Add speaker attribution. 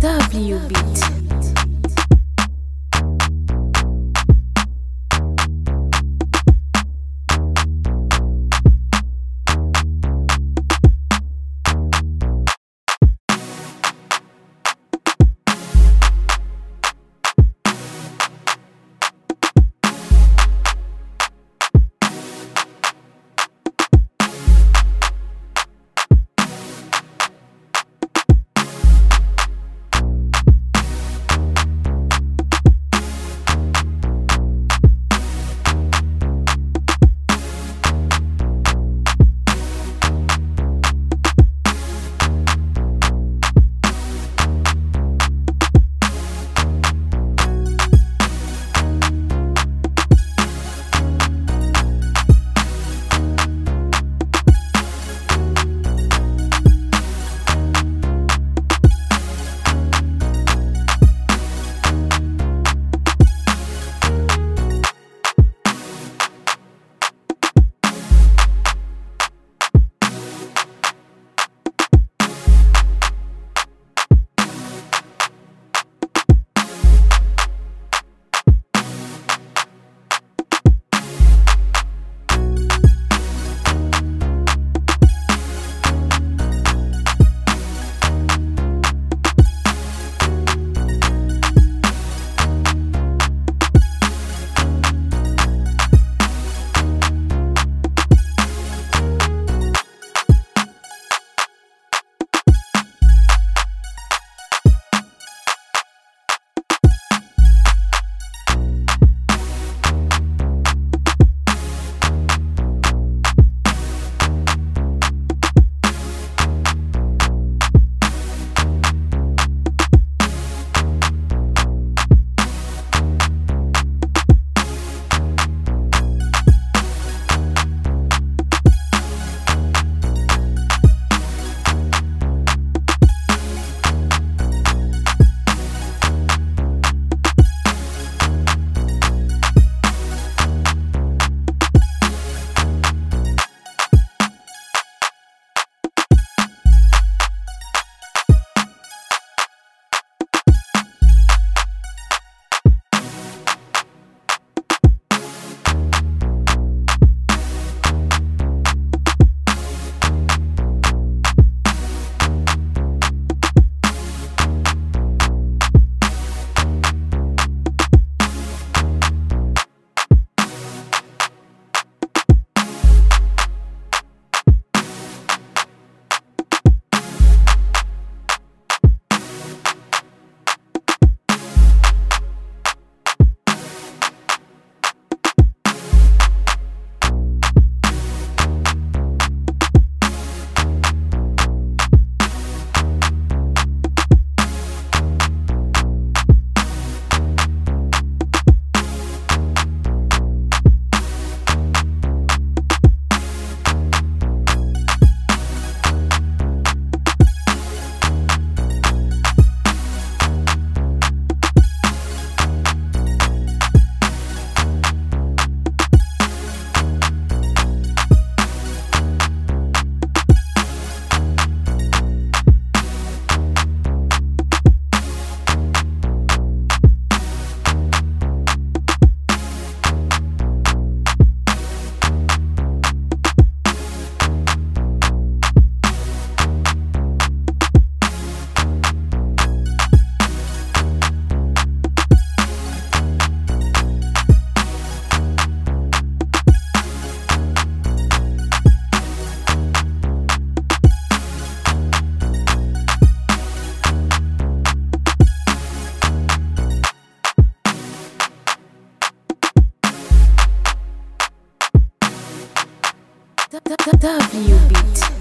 Speaker 1: W beat. W beat.